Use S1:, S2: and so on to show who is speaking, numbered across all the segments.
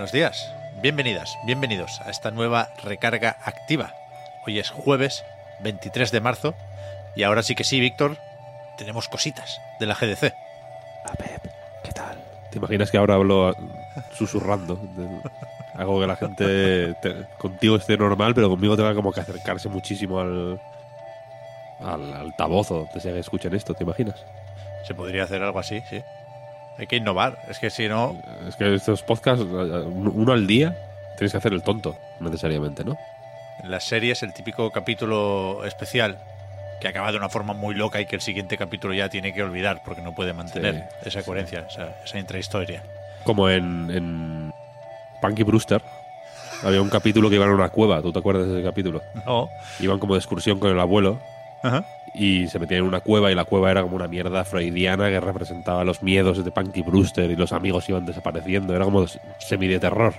S1: Buenos días, bienvenidas, bienvenidos a esta nueva recarga activa. Hoy es jueves 23 de marzo y ahora sí que sí, Víctor, tenemos cositas de la GDC.
S2: A Pep, ¿qué tal? ¿Te imaginas que ahora hablo susurrando? Hago que la gente te- contigo esté normal, pero conmigo tenga como que acercarse muchísimo al, al altavoz o donde sea que escuchen esto, ¿te imaginas?
S1: Se podría hacer algo así, sí. Hay que innovar, es que si no,
S2: Es que estos podcasts, uno al día, tienes que hacer el tonto, necesariamente, ¿no?
S1: en las series el típico capítulo especial que acaba de una forma muy loca y que el siguiente capítulo ya tiene que olvidar porque no puede mantener
S2: Sí,
S1: esa
S2: sí.
S1: coherencia, esa, esa intrahistoria.
S2: Como en, en Punky Brewster, había un capítulo que iban a una cueva, ¿tú te acuerdas de ese capítulo?
S1: No.
S2: Iban como de excursión con el abuelo
S1: Ajá.
S2: Y se metían en una cueva y la cueva era como una mierda freudiana que representaba los miedos de Punky Brewster y los amigos iban desapareciendo. Era como semi de terror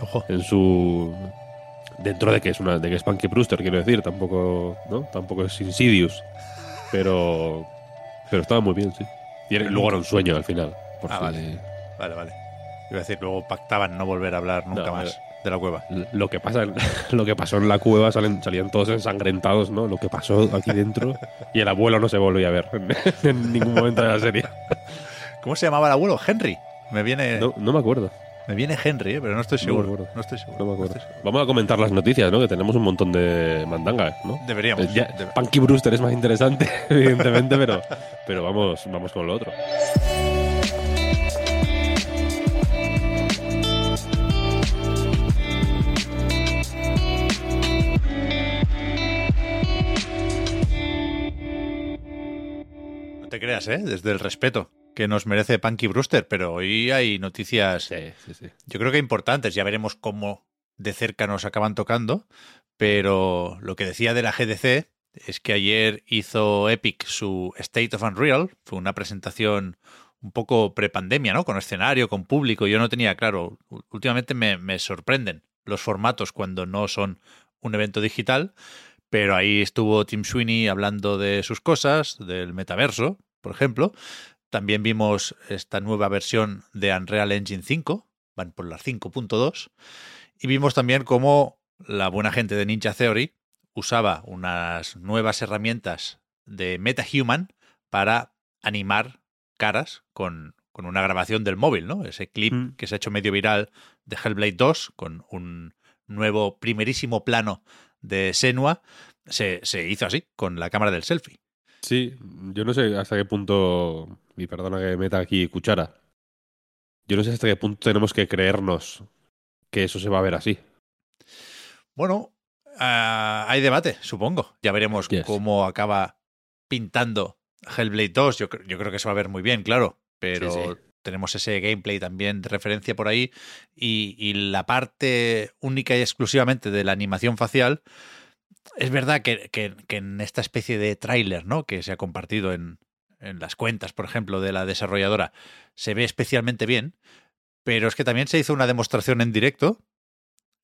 S1: Ojo.
S2: en su dentro de que es una de que es Punky Brewster, quiero decir, tampoco, ¿no? Tampoco es Insidious, pero pero estaba muy bien, sí. Y luego era un sueño al final. por
S1: Ah,
S2: si-
S1: vale. Vale, vale. Iba a decir, luego pactaban no volver a hablar nunca
S2: No,
S1: más de la cueva.
S2: Lo que pasa, lo que pasó en la cueva salen, salían todos ensangrentados, ¿no? Lo que pasó aquí dentro y el abuelo no se volvió a ver en, ningún momento de la serie.
S1: ¿Cómo se llamaba el abuelo? Henry. Me viene,
S2: No, no me acuerdo.
S1: me viene Henry, eh, pero no estoy
S2: No
S1: seguro.
S2: acuerdo.
S1: No estoy seguro.
S2: No me acuerdo.
S1: seguro.
S2: Vamos a comentar las noticias, ¿no? Que tenemos un montón de mandanga, ¿no?
S1: Deberíamos.
S2: Eh, ya, Punky Brewster es más interesante, evidentemente, pero, pero vamos, vamos con lo otro.
S1: Creas, ¿eh? Desde el respeto que nos merece Punky Brewster, pero hoy hay noticias,
S2: Sí, sí, sí.
S1: yo creo que importantes. Ya veremos cómo de cerca nos acaban tocando, pero lo que decía de la GDC es que ayer hizo Epic su State of Unreal, fue una presentación un poco prepandemia, ¿no? Con escenario, con público. Yo no tenía claro. Últimamente me, me sorprenden los formatos cuando no son un evento digital, pero ahí estuvo Tim Sweeney hablando de sus cosas, del metaverso, por ejemplo. También vimos esta nueva versión de Unreal Engine 5, van por la 5.2, y vimos también cómo la buena gente de Ninja Theory usaba unas nuevas herramientas de MetaHuman para animar caras con, con una grabación del móvil, ¿no? Ese clip
S2: Mm.
S1: que se ha hecho medio viral de Hellblade 2 con un nuevo primerísimo plano de Senua se, se hizo así, con la cámara del selfie.
S2: Sí, yo no sé hasta qué punto, y perdona que meta aquí cuchara, yo no sé hasta qué punto tenemos que creernos que eso se va a ver así.
S1: Bueno, ah, hay debate, supongo. Ya veremos
S2: Yes.
S1: cómo acaba pintando Hellblade 2. Yo, cre- yo creo que se va a ver muy bien, claro. Pero
S2: Sí, sí.
S1: tenemos ese gameplay también de referencia por ahí. Y, y la parte única y exclusivamente de la animación facial. Es verdad que, que- que en esta especie de tráiler, ¿no? Que se ha compartido en, en las cuentas, por ejemplo, de la desarrolladora, se ve especialmente bien. Pero es que también se hizo una demostración en directo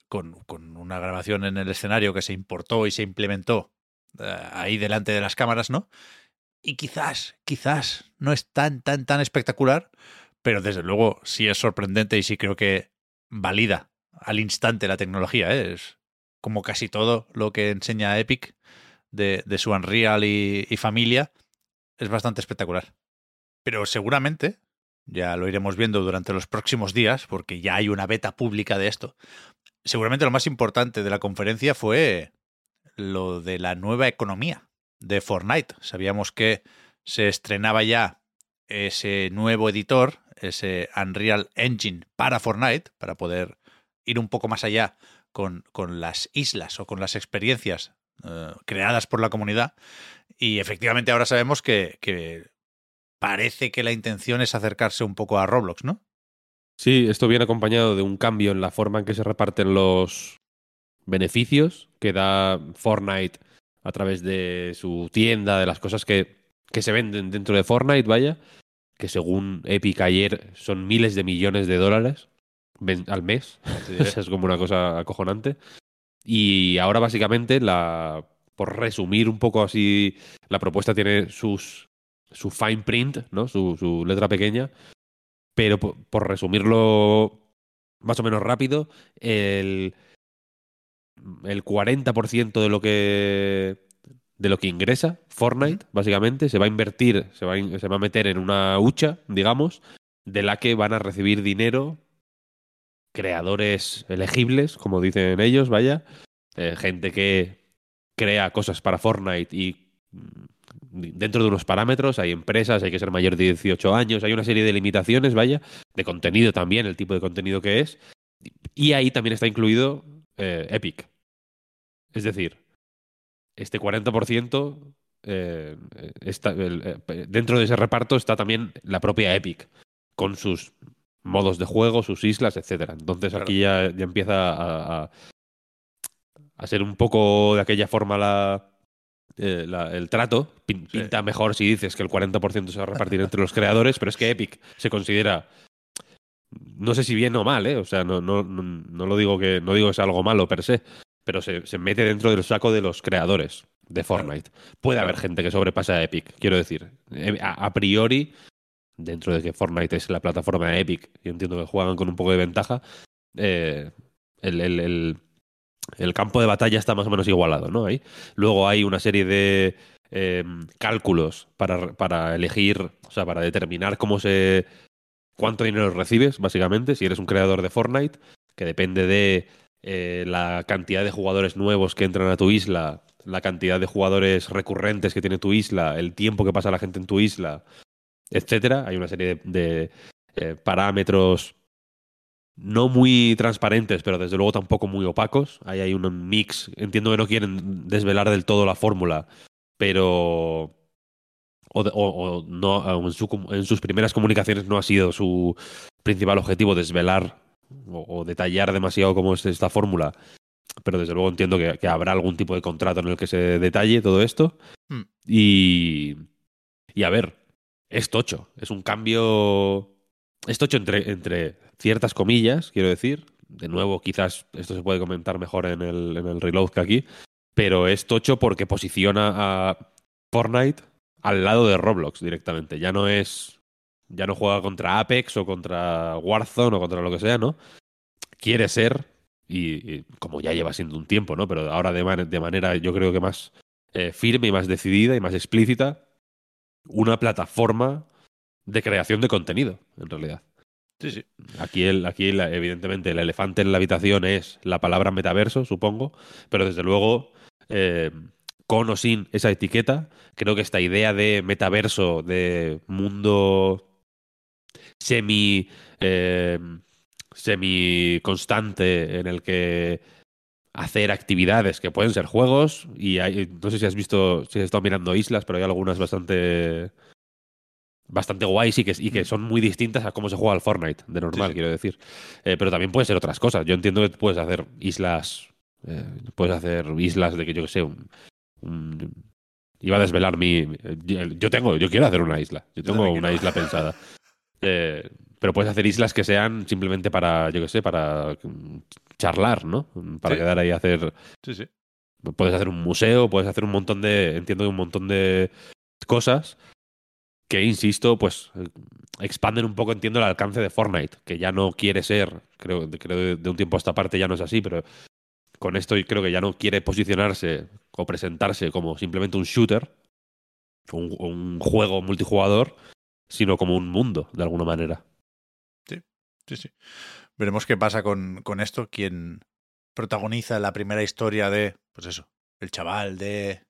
S1: con, con una grabación en el escenario que se importó y se implementó eh, ahí delante de las cámaras, ¿no? Y quizás, quizás no es tan, tan, tan espectacular, pero desde luego sí es sorprendente y sí creo que valida al instante la tecnología. ¿eh? Es como casi todo lo que enseña Epic de, su Unreal y familia, es bastante espectacular. Pero seguramente, ya lo iremos viendo durante los próximos días, porque ya hay una beta pública de esto, seguramente lo más importante de la conferencia fue lo de la nueva economía de Fortnite. Sabíamos que se estrenaba ya ese nuevo editor, ese Unreal Engine para Fortnite, para poder ir un poco más allá con, con las islas o con las experiencias eh, creadas por la comunidad. Y efectivamente ahora sabemos que, que parece que la intención es acercarse un poco a Roblox, ¿no?
S2: Sí, esto viene acompañado de un cambio en la forma en que se reparten los beneficios que da Fortnite a través de su tienda, de las cosas que, que se venden dentro de Fortnite, vaya, que según Epic ayer son miles de millones de dólares al mes. es como una cosa acojonante. Y ahora básicamente la por resumir un poco así, la propuesta tiene sus su fine print, ¿no? Su, su letra pequeña. Pero por, por, resumirlo más o menos rápido, el, el 40% de lo que de lo que ingresa Fortnite, básicamente, se va a invertir, se va a, se va a meter en una hucha, digamos, de la que van a recibir dinero creadores elegibles, como dicen ellos, vaya, eh, gente que crea cosas para Fortnite y mm, dentro de unos parámetros, hay empresas, hay que ser mayor de 18 años, hay una serie de limitaciones, vaya, de contenido también, el tipo de contenido que es, y ahí también está incluido eh, Epic. Es decir, este 40%, eh, está, dentro de ese reparto está también la propia Epic, con sus modos de juego, sus islas, etcétera. Entonces claro. aquí ya, ya empieza a, a, a, ser un poco de aquella forma la, eh, la, el trato. Pinta sí. mejor si dices que el 40% se va a repartir entre los creadores, pero es que Epic se considera no sé si bien o mal, ¿eh? O sea, no, no, no, no lo digo que no digo que sea algo malo per se, pero se, se mete dentro del saco de los creadores de Fortnite. Puede haber gente que sobrepasa a Epic, quiero decir. Eh, A, a, priori, dentro de que Fortnite es la plataforma de Epic, y entiendo que juegan con un poco de ventaja, eh, el, el, el, campo de batalla está más o menos igualado, ¿no? Ahí. Luego hay una serie de eh, cálculos para, para elegir, o sea, para determinar cómo se cuánto dinero recibes, básicamente, si eres un creador de Fortnite, que depende de eh, la cantidad de jugadores nuevos que entran a tu isla, la cantidad de jugadores recurrentes que tiene tu isla, el tiempo que pasa la gente en tu isla, etcétera. Hay una serie de, de eh, parámetros no muy transparentes, pero desde luego tampoco muy opacos. Ahí hay un mix. Entiendo que no quieren desvelar del todo la fórmula, pero o, o, o no en, su, en, sus primeras comunicaciones no ha sido su principal objetivo desvelar o, o detallar demasiado cómo es esta fórmula. Pero desde luego entiendo que, que, habrá algún tipo de contrato en el que se detalle todo esto. Hmm. Y, y a ver, es tocho. Es un cambio. Es tocho entre, entre ciertas comillas, quiero decir. De nuevo, quizás esto se puede comentar mejor en el, en el reload que aquí. Pero es tocho porque posiciona a Fortnite al lado de Roblox directamente. Ya no es. Ya no juega contra Apex o contra Warzone o contra lo que sea, ¿no? Quiere ser, y, como ya lleva siendo un tiempo, ¿no? Pero ahora de manera, yo creo que más eh, firme y más decidida y más explícita, una plataforma de creación de contenido, en realidad.
S1: Sí, sí.
S2: Aquí, el, aquí la, evidentemente, el elefante en la habitación es la palabra metaverso, supongo, pero desde luego. Eh, con o sin esa etiqueta, creo que esta idea de metaverso, de mundo semi, eh, semi constante en el que hacer actividades que pueden ser juegos y hay, no sé si has visto, si has estado mirando islas, pero hay algunas bastante bastante guays y que, y que son muy distintas a cómo se juega al Fortnite, de normal, sí, sí. quiero decir. Eh, pero también pueden ser otras cosas. Yo entiendo que puedes hacer islas, eh, puedes hacer islas de que yo que sé, un, un, iba a desvelar mi. Yo tengo, yo quiero hacer una isla. Yo tengo yo una isla pensada. Eh, pero puedes hacer islas que sean simplemente para, yo qué sé, para charlar, ¿no? Para
S1: sí.
S2: quedar ahí a hacer.
S1: Sí, sí.
S2: Puedes hacer un museo, puedes hacer un montón de. Entiendo que un montón de cosas que, insisto, pues expanden un poco, entiendo, el alcance de Fortnite, que ya no quiere ser, creo, creo de un tiempo a esta parte ya no es así, pero con esto creo que ya no quiere posicionarse o presentarse como simplemente un shooter, un, un juego multijugador, sino como un mundo, de alguna manera.
S1: Sí, sí. Veremos qué pasa con, con esto, quien protagoniza la primera historia de, pues eso, el chaval de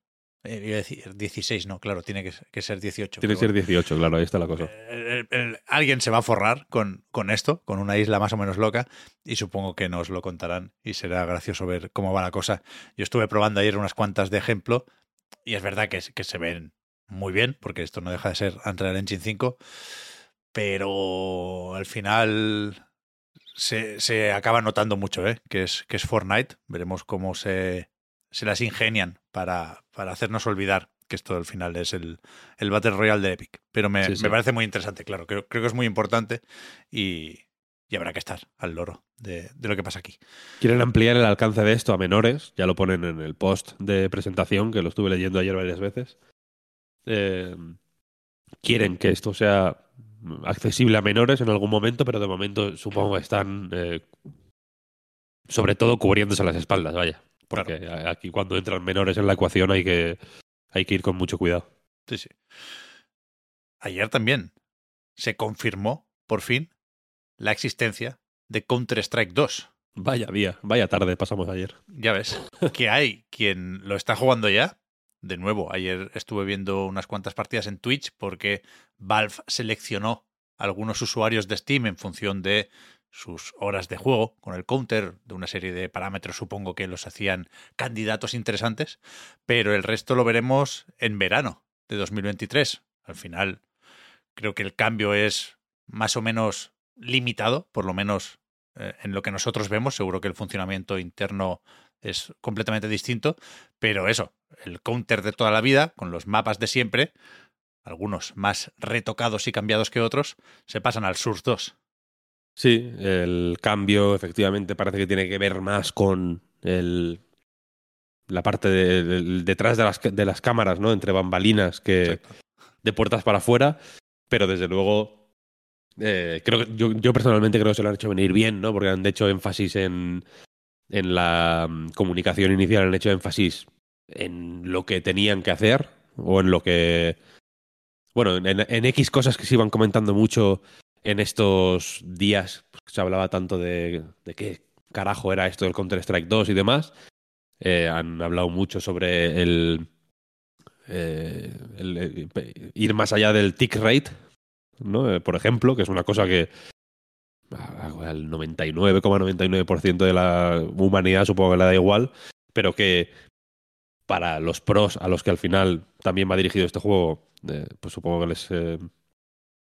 S1: eh, iba a decir 16, no, claro, tiene que, que ser 18.
S2: Tiene que ser 18, claro, ahí está la cosa.
S1: El, el, el, alguien se va a forrar con, con, esto, con una isla más o menos loca, y supongo que nos lo contarán y será gracioso ver cómo va la cosa. Yo estuve probando ayer unas cuantas de ejemplo, y es verdad que, que se ven muy bien, porque esto no deja de ser Unreal Engine 5, pero al final se, se acaba notando mucho, ¿eh? que, es, que es Fortnite. Veremos cómo se, se las ingenian para, para hacernos olvidar que esto al final es el, el Battle Royale de Epic. Pero me,
S2: Sí, sí.
S1: me parece muy interesante, claro. Creo, creo que es muy importante y, y habrá que estar al loro de, de lo que pasa aquí.
S2: Quieren ampliar el alcance de esto a menores, ya lo ponen en el post de presentación, que lo estuve leyendo ayer varias veces. Eh, quieren que esto sea accesible a menores en algún momento, pero de momento supongo que están eh, sobre todo cubriéndose las espaldas, vaya. Porque aquí cuando entran menores en la ecuación hay que, hay que ir con mucho cuidado.
S1: Sí, sí. Ayer también se confirmó, por fin, la existencia de Counter-Strike 2.
S2: Vaya día, vaya tarde pasamos ayer.
S1: Ya ves, que hay quien lo está jugando ya. De nuevo, ayer estuve viendo unas cuantas partidas en Twitch porque Valve seleccionó algunos usuarios de Steam en función de sus horas de juego con el counter, de una serie de parámetros supongo que los hacían candidatos interesantes, pero el resto lo veremos en verano de 2023. Al final, creo que el cambio es más o menos limitado, por lo menos eh, en lo que nosotros vemos. Seguro que el funcionamiento interno es completamente distinto, pero eso, el counter de toda la vida, con los mapas de siempre, algunos más retocados y cambiados que otros, se pasan al Source 2.
S2: Sí, el cambio efectivamente parece que tiene que ver más con el, la parte de- detrás de las, de las cámaras, ¿no? Entre bambalinas que
S1: Exacto.
S2: de puertas para afuera, pero desde luego eh, creo que yo, yo personalmente creo que se lo han hecho venir bien, ¿no? Porque han hecho énfasis en, en la mm, comunicación inicial, han hecho énfasis en lo que tenían que hacer o en lo que... Bueno, en, X cosas que se iban comentando mucho en estos días, pues, se hablaba tanto de, de qué carajo era esto del Counter-Strike 2 y demás. Eh, han hablado mucho sobre el, eh, el- ir más allá del tick rate, ¿no? Eh, por ejemplo, que es una cosa que al 99,99% de la humanidad supongo que le da igual, pero que para los pros a los que al final también va dirigido este juego, eh, pues supongo que les, eh,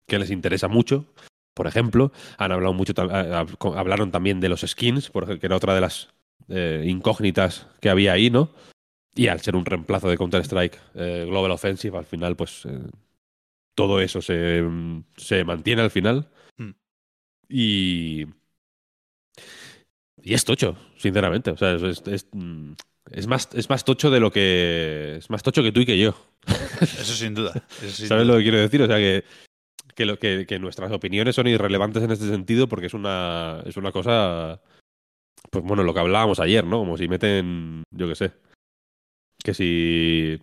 S2: que les interesa mucho. Por ejemplo, han hablado mucho, co- hablaron también de los skins, que era otra de las eh, incógnitas que había ahí, ¿no? Y al ser un reemplazo de Counter-Strike eh, Global Offensive, al final, pues eh, todo eso se, se mantiene al final. Y. Y es tocho, sinceramente. O sea, es, es- es, mm, es más, es más tocho de lo que. Es más tocho que tú y que yo.
S1: Eso sin duda. eso sin
S2: ¿Sabes
S1: duda.
S2: lo que quiero decir? O sea, que, que, lo, que, que nuestras opiniones son irrelevantes en este sentido porque es una, es una cosa. Pues bueno, lo que hablábamos ayer, ¿no? Como si meten. Yo qué sé. Que si.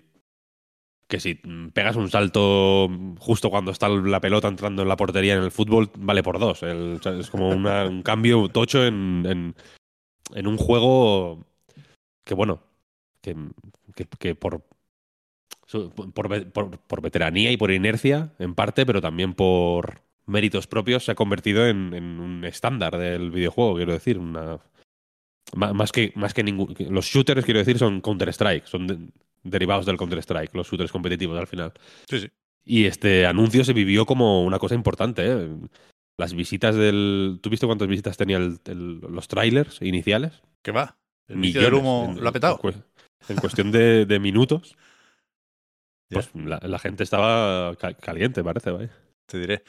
S2: Que si pegas un salto justo cuando está la pelota entrando en la portería en el fútbol, vale por dos. El- es como una- un cambio tocho en, en, en un juego que, bueno, que, que, que por, por, por, por veteranía y por inercia, en parte, pero también por méritos propios, se ha convertido en, en un estándar del videojuego, quiero decir. Una, más que, más que ningún. Los shooters, quiero decir, son Counter-Strike, son de- derivados del Counter-Strike, los shooters competitivos al final.
S1: Sí, sí.
S2: Y este anuncio se vivió como una cosa importante, ¿eh? Las visitas del. ¿Tú viste cuántas visitas tenía el- el- los trailers iniciales?
S1: ¿Qué va? El del
S2: Millones.
S1: humo
S2: En-
S1: lo ha petado.
S2: En, cue- en cuestión de, de minutos, pues la, la gente estaba ca- caliente, parece, vaya.
S1: Te diré.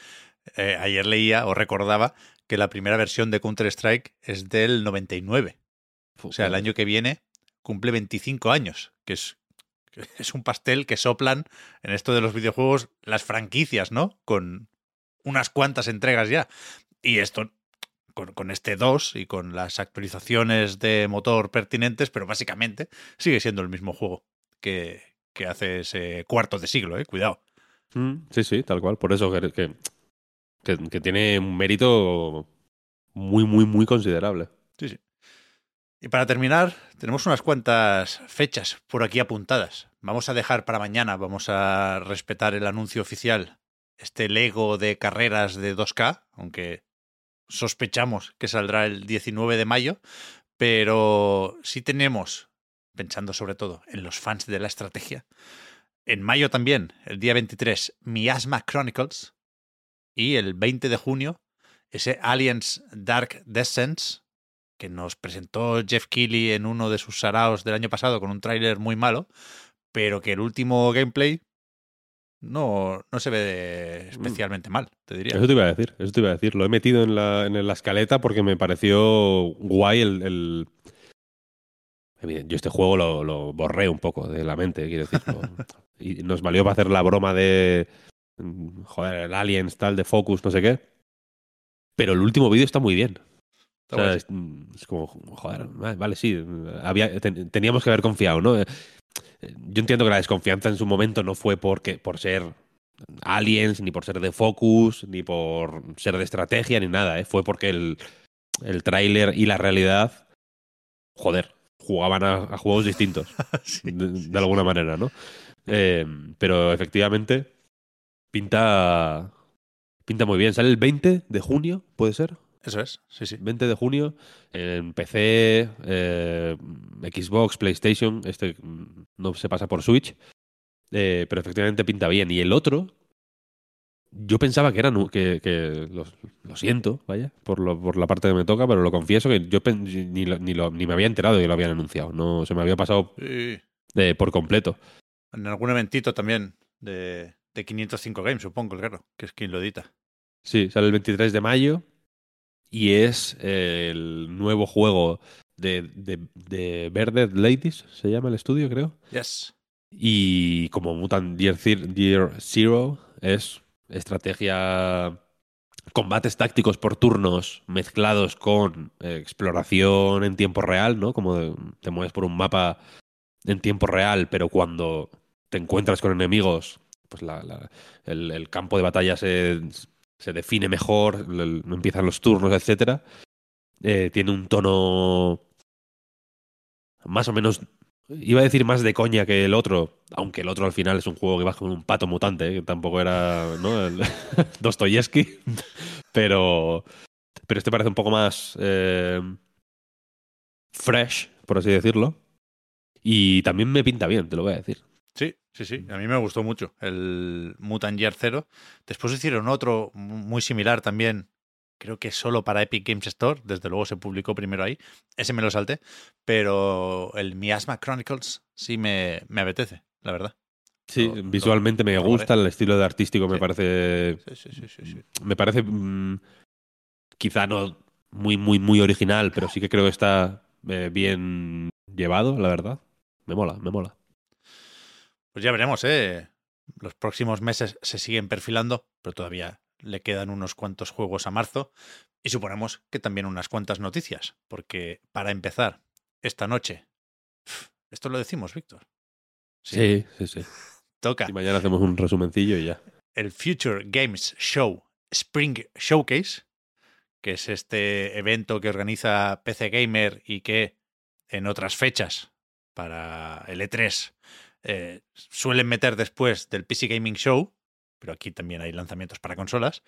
S1: Eh, ayer leía o recordaba que la primera versión de Counter-Strike es del 99. O sea, el año que viene cumple 25 años, que es, es un pastel que soplan en esto de los videojuegos las franquicias, ¿no? Con unas cuantas entregas ya. Y esto con, con este 2 y con las actualizaciones de motor pertinentes, pero básicamente sigue siendo el mismo juego que, que hace ese cuarto de siglo, ¿eh? Cuidado.
S2: Mm, sí, sí, tal cual. Por eso que, que, que- que tiene un mérito muy, muy, muy considerable.
S1: Sí, sí. Y para terminar, tenemos unas cuantas fechas por aquí apuntadas. Vamos a dejar para mañana, vamos a respetar el anuncio oficial, este Lego de carreras de 2K, aunque sospechamos que saldrá el 19 de mayo, pero sí tenemos, pensando sobre todo en los fans de la estrategia, En mayo también, el día 23, Miasma Chronicles. Y el 20 de junio, ese Aliens Dark Descents, que nos presentó Jeff Keighley en uno de sus saraos del año pasado con un tráiler muy malo, pero que el último gameplay no, no se ve especialmente mal, te diría.
S2: Eso te iba a decir, eso te iba a decir. Lo he metido en la, en la escaleta porque me pareció guay el... el... Yo este juego lo, lo, borré un poco de la mente, quiero decir. y nos valió para hacer la broma de... Joder, el Aliens, tal, de Focus, no sé qué. Pero el último vídeo está muy bien. O sea, es, es, como, joder, vale, sí, había, ten, teníamos que haber confiado, ¿no? Yo entiendo que la desconfianza en su momento no fue porque, por ser aliens, ni por ser de focus, ni por ser de estrategia, ni nada, ¿eh? Fue porque el, el tráiler y la realidad, joder, jugaban a, a juegos distintos,
S1: sí,
S2: de,
S1: sí,
S2: de, alguna
S1: sí.
S2: manera, ¿no? Eh, pero efectivamente, pinta, pinta muy bien. Sale el 20 de junio, ¿puede ser?
S1: Eso es, sí, sí.
S2: 20 de junio en PC, eh, Xbox, PlayStation. Este no se pasa por Switch, eh, pero efectivamente pinta bien. Y el otro, yo pensaba que era que, que lo, lo, siento, vaya, por, lo, por la parte que me toca, pero lo confieso que yo ni, lo, ni, lo, ni me había enterado de que lo habían anunciado. No se me había pasado
S1: sí.
S2: de, por completo.
S1: En algún eventito también de, de 505 Games, supongo, claro, que es quien lo edita.
S2: Sí, sale el 23 de mayo y es eh, el nuevo juego de, de, de Verded Ladies, se llama el estudio, creo.
S1: Yes.
S2: Y como Mutant Year, Year Zero es estrategia, combates tácticos por turnos mezclados con eh, exploración en tiempo real, ¿no? Como te mueves por un mapa en tiempo real, pero cuando te encuentras con enemigos, pues la, la, el, el campo de batalla se, se define mejor, empiezan los turnos, etcétera. Eh, tiene un tono más o menos. Iba a decir más de coña que el otro, aunque el otro al final es un juego que va con un pato mutante, que tampoco era ¿no? el Dostoyevsky. Pero, pero este parece un poco más eh, fresh, por así decirlo. Y también me pinta bien, te lo voy a decir.
S1: Sí, sí, sí. A mí me gustó mucho el Mutant Year Zero. Después hicieron otro muy similar también. Creo que solo para Epic Games Store. Desde luego se publicó primero ahí. Ese me lo salté. Pero el Miasma Chronicles sí me, me apetece, la verdad.
S2: Sí, lo, visualmente lo, me gusta, el estilo de artístico me
S1: sí.
S2: parece.
S1: Sí, sí, sí,
S2: me parece. Mmm, quizá no muy, muy, muy original, pero sí que creo que está eh, bien llevado, la verdad. Me mola, me mola.
S1: Pues ya veremos, ¿eh? Los próximos meses se siguen perfilando, pero todavía le quedan unos cuantos juegos a marzo y suponemos que también unas cuantas noticias, porque para empezar, esta noche, esto lo decimos, Víctor.
S2: Sí, sí, sí.
S1: Toca.
S2: Y mañana hacemos un resumencillo y ya.
S1: El Future Games Show Spring Showcase, que es este evento que organiza PC Gamer y que en otras fechas para el E3 eh, suelen meter después del PC Gaming Show, pero aquí también hay lanzamientos para consolas.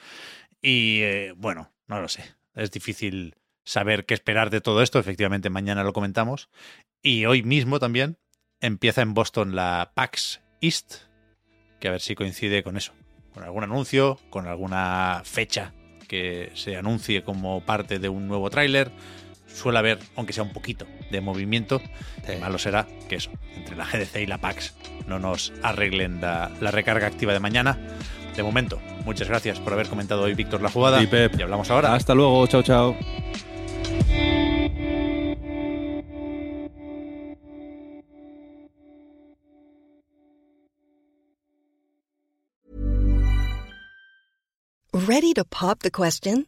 S1: Y eh, bueno, no lo sé. Es difícil saber qué esperar de todo esto. Efectivamente, mañana lo comentamos. Y hoy mismo también empieza en Boston la PAX East, que a ver si coincide con eso. Con algún anuncio, con alguna fecha que se anuncie como parte de un nuevo tráiler suele haber, aunque sea un poquito, de movimiento. Sí. Malo será que eso, entre la GDC y la PAX, no nos arreglen la, la, recarga activa de mañana. De momento, muchas gracias por haber comentado hoy, Víctor, la jugada.
S2: Y Pep.
S1: Y hablamos ahora.
S2: Hasta luego, chao, chao.
S3: Ready to pop the question?